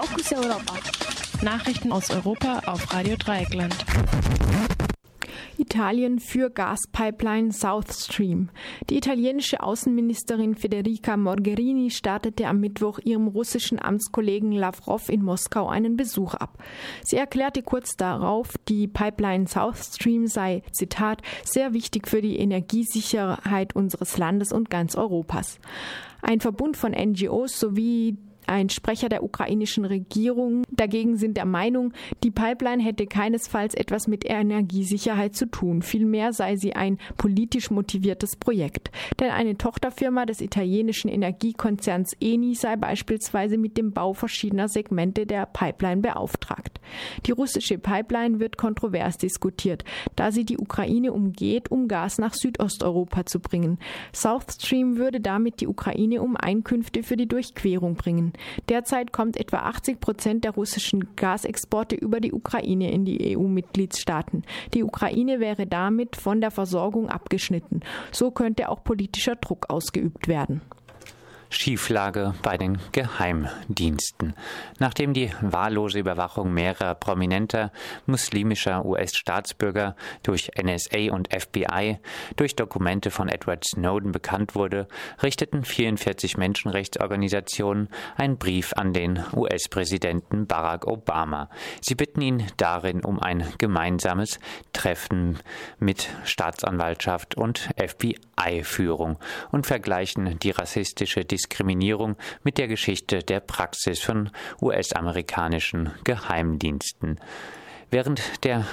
Fokus Europa. Nachrichten aus Europa auf Radio Dreieckland. Italien für Gaspipeline South Stream. Die italienische Außenministerin Federica Mogherini startete am Mittwoch ihrem russischen Amtskollegen Lavrov in Moskau einen Besuch ab. Sie erklärte kurz darauf, die Pipeline South Stream sei, Zitat, sehr wichtig für die Energiesicherheit unseres Landes und ganz Europas. Ein Verbund von NGOs sowie ein Sprecher der ukrainischen Regierung dagegen sind der Meinung, die Pipeline hätte keinesfalls etwas mit Energiesicherheit zu tun. Vielmehr sei sie ein politisch motiviertes Projekt. Denn eine Tochterfirma des italienischen Energiekonzerns Eni sei beispielsweise mit dem Bau verschiedener Segmente der Pipeline beauftragt. Die russische Pipeline wird kontrovers diskutiert, da sie die Ukraine umgeht, um Gas nach Südosteuropa zu bringen. South Stream würde damit die Ukraine um Einkünfte für die Durchquerung bringen. Derzeit kommt etwa 80 Prozent der russischen Gasexporte über die Ukraine in die EU-Mitgliedstaaten. Die Ukraine wäre damit von der Versorgung abgeschnitten. So könnte auch politischer Druck ausgeübt werden. Schieflage bei den Geheimdiensten. Nachdem die wahllose Überwachung mehrerer prominenter muslimischer US-Staatsbürger durch NSA und FBI durch Dokumente von Edward Snowden bekannt wurde, richteten 44 Menschenrechtsorganisationen einen Brief an den US-Präsidenten Barack Obama. Sie bitten ihn darin um ein gemeinsames Treffen mit Staatsanwaltschaft und FBI-Führung und vergleichen die rassistische Diskriminierung mit der Geschichte der Praxis von US-amerikanischen Geheimdiensten. Während der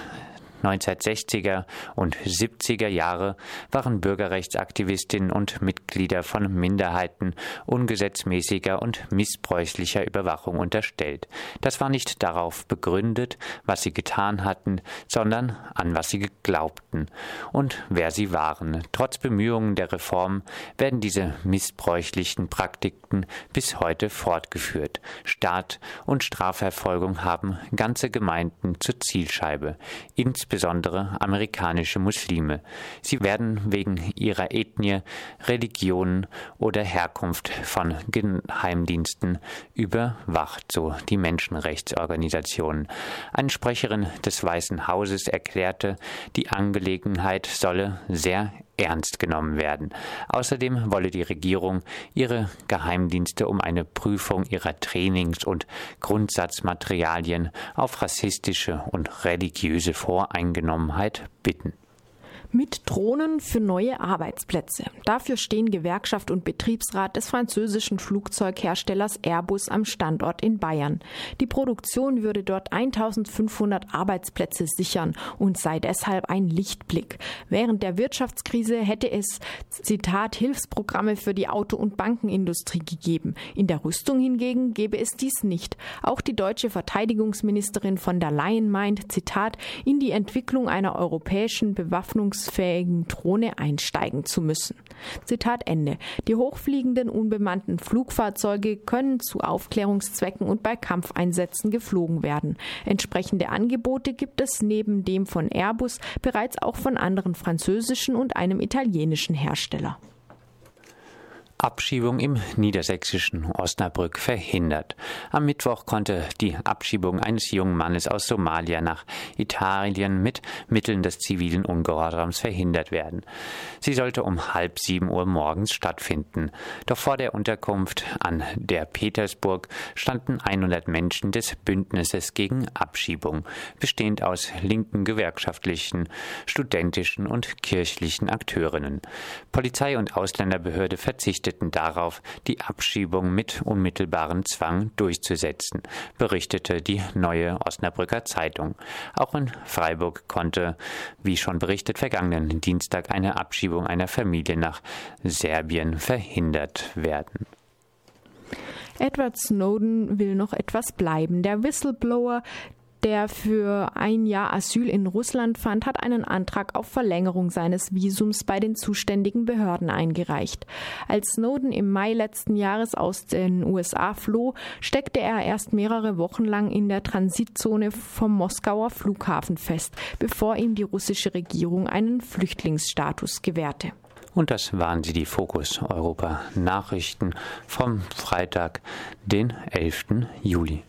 1960er und 70er Jahre waren Bürgerrechtsaktivistinnen und Mitglieder von Minderheiten ungesetzmäßiger und missbräuchlicher Überwachung unterstellt. Das war nicht darauf begründet, was sie getan hatten, sondern an was sie glaubten und wer sie waren. Trotz Bemühungen der Reform werden diese missbräuchlichen Praktiken bis heute fortgeführt. Staat und Strafverfolgung haben ganze Gemeinden zur Zielscheibe. Insbesondere insbesondere amerikanische Muslime. Sie werden wegen ihrer Ethnie, Religion oder Herkunft von Geheimdiensten überwacht, so die Menschenrechtsorganisationen. Eine Sprecherin des Weißen Hauses erklärte, die Angelegenheit solle sehr ernst genommen werden. Außerdem wolle die Regierung ihre Geheimdienste um eine Prüfung ihrer Trainings- und Grundsatzmaterialien auf rassistische und religiöse Voreingenommenheit bitten mit Drohnen für neue Arbeitsplätze. Dafür stehen Gewerkschaft und Betriebsrat des französischen Flugzeugherstellers Airbus am Standort in Bayern. Die Produktion würde dort 1500 Arbeitsplätze sichern und sei deshalb ein Lichtblick. Während der Wirtschaftskrise hätte es, Zitat, Hilfsprogramme für die Auto- und Bankenindustrie gegeben. In der Rüstung hingegen gäbe es dies nicht. Auch die deutsche Verteidigungsministerin von der Leyen meint, Zitat, in die Entwicklung einer europäischen Bewaffnungs funktionsfähigen Drohne einsteigen zu müssen. Zitat Ende. Die hochfliegenden unbemannten Flugfahrzeuge können zu Aufklärungszwecken und bei Kampfeinsätzen geflogen werden. Entsprechende Angebote gibt es neben dem von Airbus bereits auch von anderen französischen und einem italienischen Hersteller. Abschiebung im niedersächsischen Osnabrück verhindert. Am Mittwoch konnte die Abschiebung eines jungen Mannes aus Somalia nach Italien mit Mitteln des zivilen Ungehorsams verhindert werden. Sie sollte um halb sieben Uhr morgens stattfinden. Doch vor der Unterkunft an der Petersburg standen 100 Menschen des Bündnisses gegen Abschiebung, bestehend aus linken gewerkschaftlichen, studentischen und kirchlichen Akteurinnen. Polizei und Ausländerbehörde verzichteten verzichteten darauf, die Abschiebung mit unmittelbarem Zwang durchzusetzen, berichtete die Neue Osnabrücker Zeitung. Auch in Freiburg konnte, wie schon berichtet, vergangenen Dienstag eine Abschiebung einer Familie nach Serbien verhindert werden. Edward Snowden will noch etwas bleiben. Der Whistleblower, der für ein Jahr Asyl in Russland fand, hat einen Antrag auf Verlängerung seines Visums bei den zuständigen Behörden eingereicht. Als Snowden im Mai letzten Jahres aus den USA floh, steckte er erst mehrere Wochen lang in der Transitzone vom Moskauer Flughafen fest, bevor ihm die russische Regierung einen Flüchtlingsstatus gewährte. Und das waren sie, die Fokus Europa Nachrichten vom Freitag, den 11. Juli.